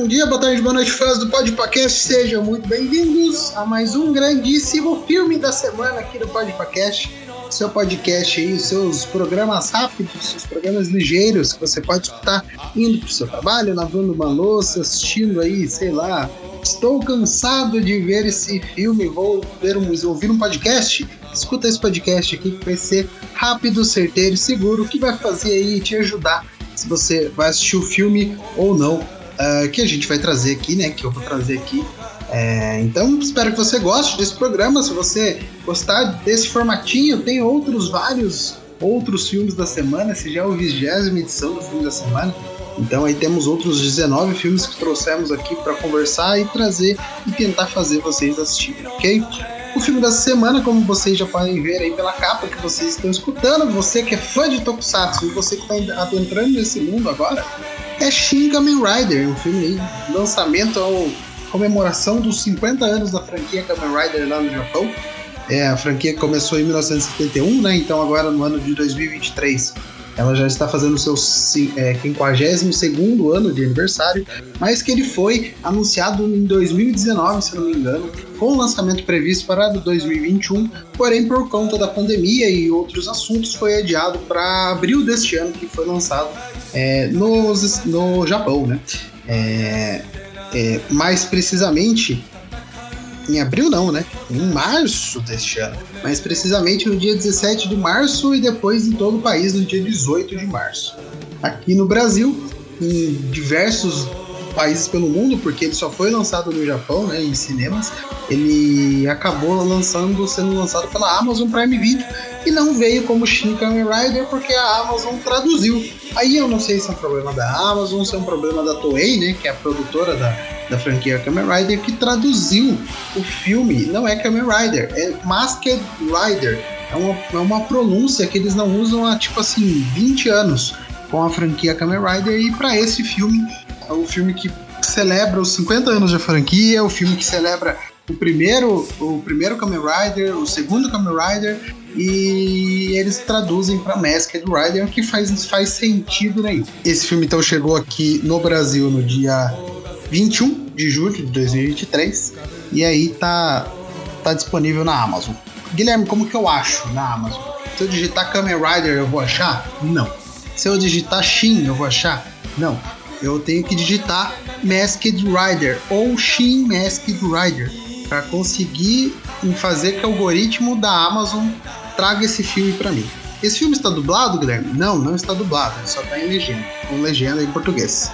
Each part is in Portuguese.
Bom dia, boa tarde, boa noite, fãs do Podpacast. Sejam muito bem-vindos a mais um grandíssimo filme da semana aqui do Podpacast. Seu podcast aí, seus programas rápidos, seus programas ligeiros que você pode escutar indo pro seu trabalho, lavando uma louça, assistindo aí, sei lá. Estou cansado de ver esse filme, vou ver um, ouvir um podcast. Escuta esse podcast aqui que vai ser rápido, certeiro e seguro, que vai fazer aí te ajudar se você vai assistir o filme ou não uh, que a gente vai trazer aqui, né? Que eu vou trazer aqui. É, então, espero que você goste desse programa. Se você gostar desse formatinho, tem outros vários outros filmes da semana. Esse já é o vigésima edição do filme da semana. Então aí temos outros 19 filmes que trouxemos aqui para conversar e trazer e tentar fazer vocês assistirem, ok? O filme da semana, como vocês já podem ver aí pela capa que vocês estão escutando, você que é fã de Tokusatsu e você que está adentrando nesse mundo agora, é Shin Kamen Rider, um filme aí, lançamento ao comemoração dos 50 anos da franquia Kamen Rider lá no Japão. É, a franquia começou em 1971, né? Então agora no ano de 2023 ela já está fazendo seu é, 52 ano de aniversário, mas que ele foi anunciado em 2019, se não me engano, com o lançamento previsto para 2021, porém por conta da pandemia e outros assuntos foi adiado para abril deste ano, que foi lançado é, nos, no Japão, né? É, é, mais precisamente em abril não, né? Em março deste ano. Mais precisamente no dia 17 de março e depois em todo o país no dia 18 de março. Aqui no Brasil, em diversos países pelo mundo, porque ele só foi lançado no Japão, né, em cinemas, ele acabou lançando, sendo lançado pela Amazon Prime Video e não veio como Shin Kamen Rider porque a Amazon traduziu. Aí eu não sei se é um problema da Amazon, se é um problema da Toei, né, que é a produtora da, da franquia Kamen Rider, que traduziu o filme. Não é Kamen Rider, é Masked Rider. É uma, é uma pronúncia que eles não usam há tipo assim 20 anos com a franquia Kamen Rider e para esse filme é o filme que celebra os 50 anos da franquia, é o filme que celebra o primeiro, o primeiro Kamen Rider, o segundo Kamen Rider e eles traduzem para Masked Rider, que faz, faz sentido nenhum. Esse filme então chegou aqui no Brasil no dia 21 de julho de 2023 e aí tá tá disponível na Amazon. Guilherme, como que eu acho na Amazon? Se eu digitar Kamen Rider eu vou achar? Não. Se eu digitar Shin eu vou achar? Não. Eu tenho que digitar Masked Rider ou Shin Masked Rider para conseguir fazer que o algoritmo da Amazon traga esse filme para mim. Esse filme está dublado, Guilherme? Não, não está dublado, ele só está em legenda, com legenda em português.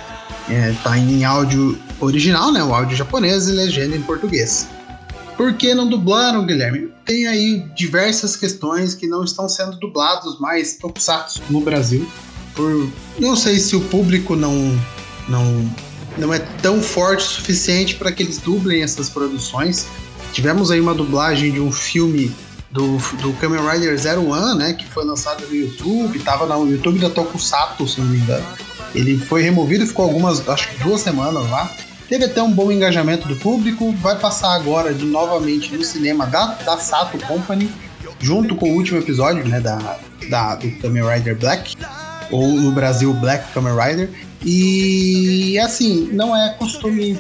É, em áudio original, né? O áudio japonês e legenda em português. Por que não dublaram, Guilherme? Tem aí diversas questões que não estão sendo dublados mais tokusatsu no Brasil. Por não sei se o público não não não é tão forte o suficiente para que eles dublem essas produções. Tivemos aí uma dublagem de um filme do, do Kamen Rider Zero One, né, que foi lançado no YouTube, estava no YouTube da Tokusatsu, se não me engano. Ele foi removido ficou algumas, acho que duas semanas lá. Teve até um bom engajamento do público, vai passar agora de novamente no cinema da, da Sato Company, junto com o último episódio, né, da, da, do Kamen Rider Black, ou no Brasil Black Kamen Rider. E assim, não é costume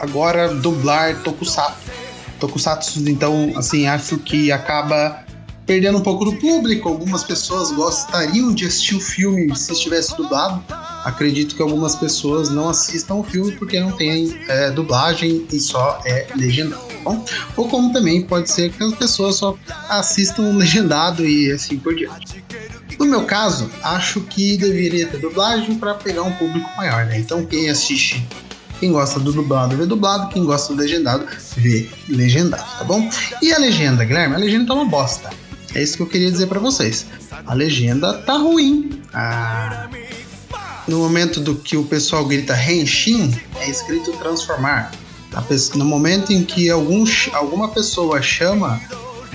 agora dublar Tokusatsu. Tokusatsu, então, assim, acho que acaba perdendo um pouco do público. Algumas pessoas gostariam de assistir o filme se estivesse dublado. Acredito que algumas pessoas não assistam o filme porque não tem é, dublagem e só é legendado. Tá bom? Ou como também pode ser que as pessoas só assistam legendado e assim por diante. No meu caso, acho que deveria ter dublagem para pegar um público maior, né? Então quem assiste, quem gosta do dublado vê dublado, quem gosta do legendado vê legendado, tá bom? E a legenda, Guilherme, a legenda tá uma bosta. É isso que eu queria dizer para vocês. A legenda tá ruim. Ah, no momento do que o pessoal grita Henshin, é escrito transformar. No momento em que algum, alguma pessoa chama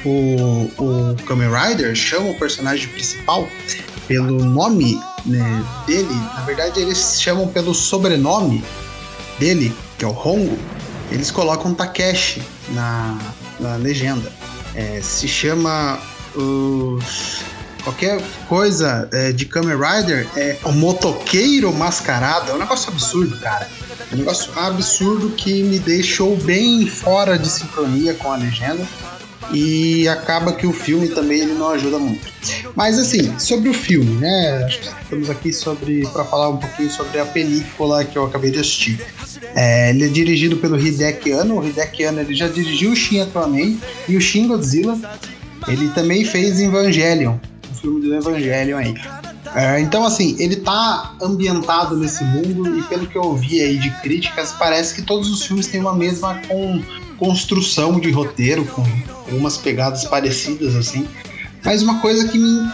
o, o Kamen Rider chama o personagem principal pelo nome né, dele, na verdade eles chamam pelo sobrenome dele, que é o Hongo, eles colocam Takeshi na, na legenda. É, se chama os qualquer coisa é, de Kamen Rider é o motoqueiro mascarado. É um negócio absurdo, cara. É um negócio absurdo que me deixou bem fora de sincronia com a legenda e acaba que o filme também ele não ajuda muito. Mas assim, sobre o filme, né? Estamos aqui sobre para falar um pouquinho sobre a película que eu acabei de assistir. É, ele é dirigido pelo Hideki Anno. O Hideki Anno ele já dirigiu o Shin Ultraman e o Shin Godzilla. Ele também fez Evangelion, o filme do Evangelion aí. É, então, assim, ele tá ambientado nesse mundo e pelo que eu ouvi aí de críticas, parece que todos os filmes têm uma mesma construção de roteiro, com algumas pegadas parecidas, assim. Mas uma coisa que me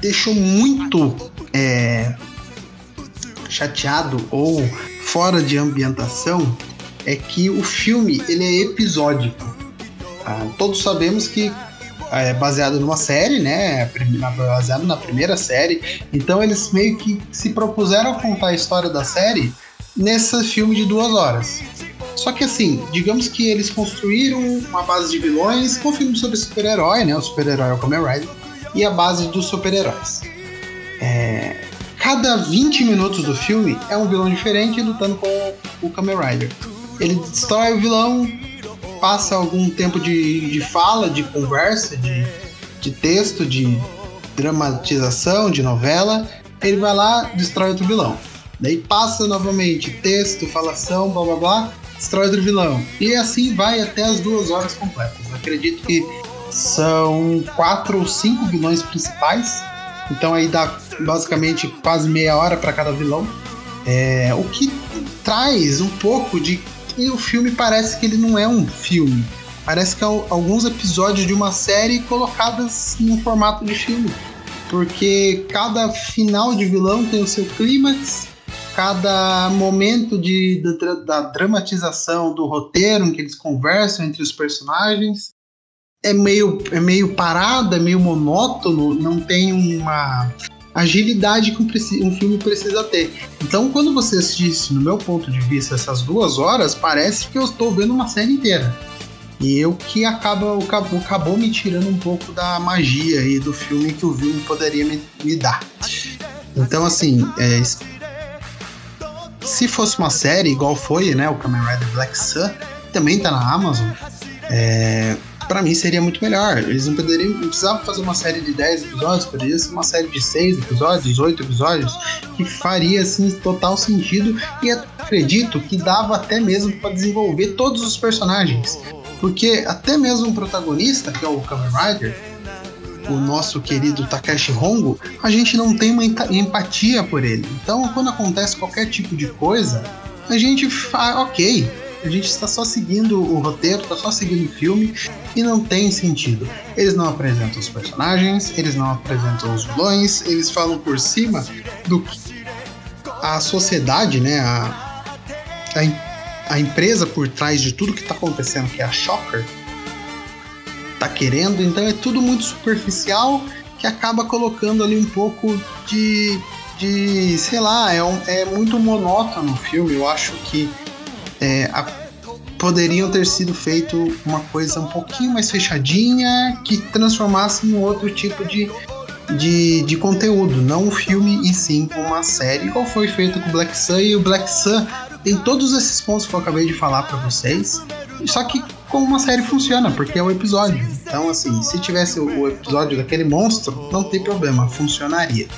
deixou muito é, chateado ou fora de ambientação é que o filme ele é episódico. Ah, todos sabemos que é baseado numa série, né? Baseado na primeira série. Então eles meio que se propuseram a contar a história da série nesse filme de duas horas. Só que assim, digamos que eles construíram uma base de vilões com um filme sobre super-herói, né? O super-herói é o Kamen Rider, e a base dos super-heróis. É... Cada 20 minutos do filme é um vilão diferente lutando com o Kamen Rider. Ele destrói o vilão, passa algum tempo de, de fala, de conversa, de, de texto, de dramatização, de novela, ele vai lá, destrói outro vilão. Daí passa novamente texto, falação, blá blá blá, destrói outro vilão. E assim vai até as duas horas completas. acredito que são quatro ou cinco vilões principais. Então aí dá basicamente quase meia hora para cada vilão. É, o que traz um pouco de e o filme parece que ele não é um filme. Parece que é alguns episódios de uma série colocadas num formato de filme. Porque cada final de vilão tem o seu clímax, cada momento de, da, da dramatização do roteiro em que eles conversam entre os personagens é meio, é meio parado, é meio monótono, não tem uma agilidade que um, um, filme precisa ter. Então, quando você assiste, no meu ponto de vista, essas duas horas, parece que eu estou vendo uma série inteira. E eu que acaba, acabou, acabou me tirando um pouco da magia aí do filme que o filme poderia me, me dar. Então, assim, é, se fosse uma série igual foi, né, o Kamen Rider Black Sun, também tá na Amazon, é, para mim seria muito melhor. Eles não poderiam, não precisavam fazer uma série de 10 episódios, poderia ser uma série de 6 episódios, 8 episódios, que faria assim total sentido e acredito que dava até mesmo para desenvolver todos os personagens. Porque até mesmo o protagonista, que é o Kamen Rider, o nosso querido Takeshi Hongo, a gente não tem uma empatia por ele. Então, quando acontece qualquer tipo de coisa, a gente fala, ok, a gente está só seguindo o roteiro, está só seguindo o filme e não tem sentido. Eles não apresentam os personagens, eles não apresentam os vilões, eles falam por cima do que a sociedade, né, a, a, a empresa por trás de tudo que está acontecendo, que é a Shocker, tá querendo, então é tudo muito superficial que acaba colocando ali um pouco de, de sei lá, é, um, é muito monótono o filme. Eu acho que é, a, poderiam ter sido feito uma coisa um pouquinho mais fechadinha que transformasse em outro tipo de, de, de conteúdo, não um filme e sim uma série, igual foi feito com Black Sun. E o Black Sun tem todos esses pontos que eu acabei de falar para vocês, só que como uma série funciona, porque é o episódio. Então, assim, se tivesse o episódio daquele monstro, não tem problema, funcionaria.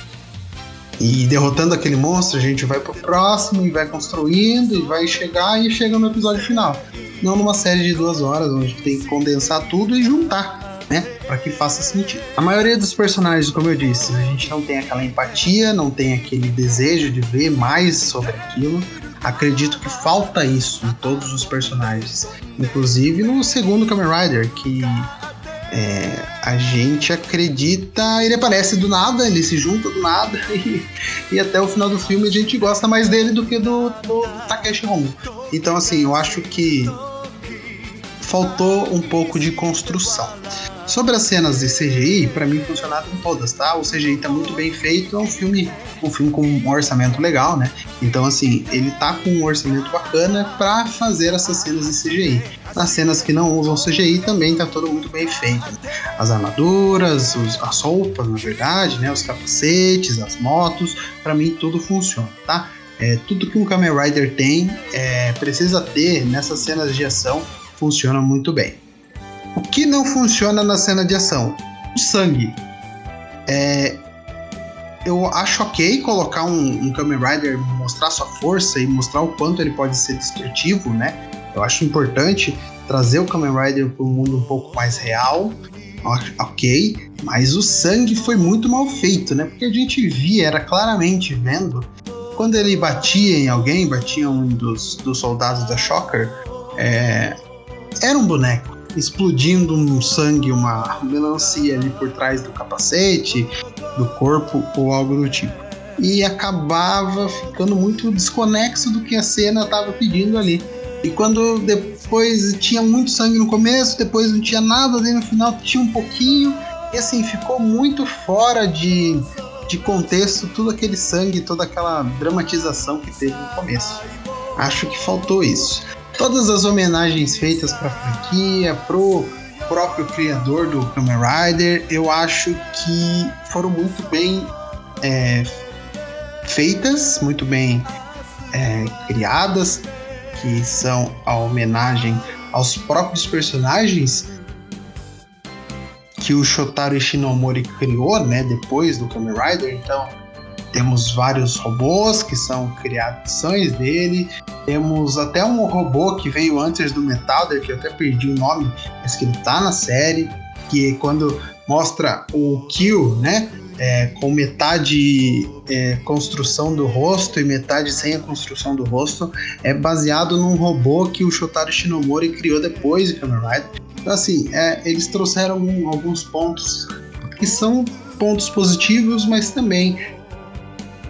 E derrotando aquele monstro, a gente vai pro próximo e vai construindo e vai chegar e chega no episódio final. Não numa série de duas horas, onde tem que condensar tudo e juntar, né? Para que faça sentido. A maioria dos personagens, como eu disse, a gente não tem aquela empatia, não tem aquele desejo de ver mais sobre aquilo. Acredito que falta isso em todos os personagens. Inclusive no segundo Kamen Rider, que é, a gente acredita, ele aparece do nada, ele se junta do nada e, e, até o final do filme a gente gosta mais dele do que do, do Takeshi Hongo. Então assim, eu acho que faltou um pouco de construção. Sobre as cenas de CGI, para mim funcionaram todas, tá? O CGI tá muito bem feito, é um filme, um filme com um orçamento legal, né? Então assim, ele tá com um orçamento bacana para fazer essas cenas de CGI. Nas cenas que não usam CGI também tá tudo muito bem feito. As armaduras, os, as roupas, na verdade, né? Os capacetes, as motos, para mim tudo funciona, tá? É, tudo que um Kamen Rider tem, é, precisa ter nessas cenas de ação, funciona muito bem. O que não funciona na cena de ação? O sangue. É, eu acho ok colocar um, um Kamen Rider, mostrar sua força e mostrar o quanto ele pode ser destrutivo, né? Eu acho importante trazer o Kamen Rider para um mundo um pouco mais real, ok, mas o sangue foi muito mal feito, né? Porque a gente via, era claramente vendo, quando ele batia em alguém, batia um dos, dos soldados da Shocker, é, era um boneco explodindo um sangue, uma melancia ali por trás do capacete, do corpo ou algo do tipo. E acabava ficando muito desconexo do que a cena estava pedindo ali. E quando depois tinha muito sangue no começo, depois não tinha nada, daí no final tinha um pouquinho. E assim, ficou muito fora de, de contexto tudo aquele sangue, toda aquela dramatização que teve no começo. Acho que faltou isso. Todas as homenagens feitas para a franquia, pro próprio criador do Kamen Rider, eu acho que foram muito bem é, feitas, muito bem é, criadas que são a homenagem aos próprios personagens que o Shotaro Ishinomori criou, né, depois do Kamen Rider. Então, temos vários robôs que são criações dele. Temos até um robô que veio antes do Metalder, que eu até perdi o nome, mas que ele tá na série, que quando mostra o Kill, né, é, com metade é, construção do rosto e metade sem a construção do rosto, é baseado num robô que o Shotaro Shinomori criou depois de Kamen Rider. Então, assim, é, eles trouxeram alguns pontos que são pontos positivos, mas também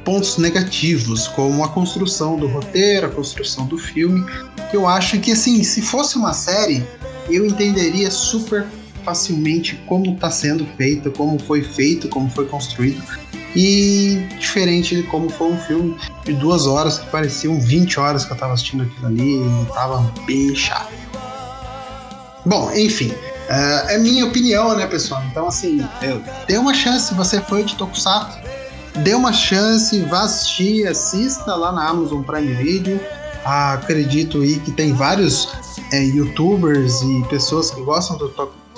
pontos negativos, como a construção do roteiro, a construção do filme, que eu acho que, assim, se fosse uma série, eu entenderia super facilmente como está sendo feito, como foi feito, como foi construído. E diferente de como foi um filme de duas horas, que pareciam 20 horas que eu estava assistindo aquilo ali, e tava bem chato. Bom, enfim, uh, é minha opinião, né, pessoal? Então, assim, eu, dê uma chance, você foi de Tokusatsu, dê uma chance, vá assistir, assista lá na Amazon Prime Video. Ah, acredito aí que tem vários é, youtubers e pessoas que gostam do,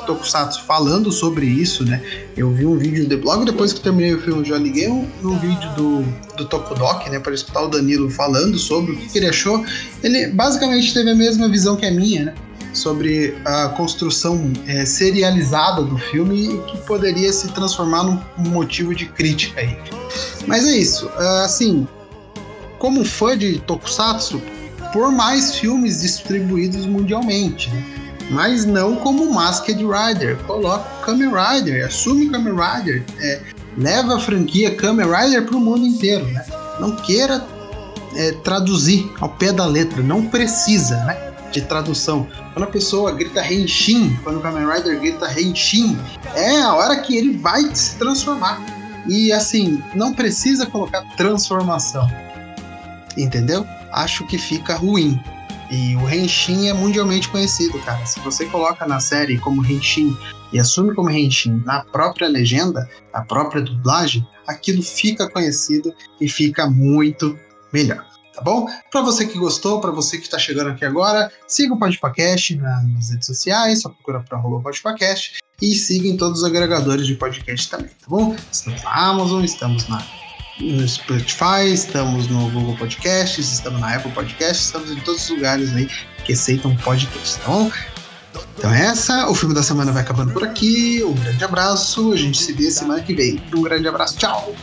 Tokusatsu falando sobre isso, né? Eu vi um vídeo, de, logo depois que terminei o filme, já liguei um, um vídeo do, do Tokudok, né? Para escutar o Danilo falando sobre o que, ele achou. Ele basicamente teve a mesma visão que a minha, né? Sobre a construção é, serializada do filme e que poderia se transformar num, motivo de crítica aí. Mas é isso. Uh, assim, como fã de Tokusatsu, por mais filmes distribuídos mundialmente, né? Mas não como Masked Rider. Coloca o Kamen Rider, assume o Kamen Rider, é, leva a franquia Kamen Rider para o mundo inteiro, né? Não queira é, traduzir ao pé da letra, não precisa, né? De tradução. Quando a pessoa grita Henshin, quando o Kamen Rider grita Henshin, é a hora que ele vai se transformar. E assim, não precisa colocar transformação. Entendeu? Acho que fica ruim. E o Henshin é mundialmente conhecido, cara. Se você coloca na série como Henshin e assume como Henshin na própria legenda, na própria dublagem, aquilo fica conhecido e fica muito melhor. Tá bom? Para você que gostou, para você que está chegando aqui agora, siga o Podpacast nas redes sociais, só procura para o Podpacast e siga em todos os agregadores de podcast também, tá bom? Estamos na Amazon, estamos na no Spotify, estamos no Google Podcasts, estamos na Apple Podcasts, estamos em todos os lugares aí que aceitam podcast, tá bom? Então é essa, o filme da semana vai acabando por aqui. Um grande abraço, a gente se vê semana que vem. Um grande abraço, tchau!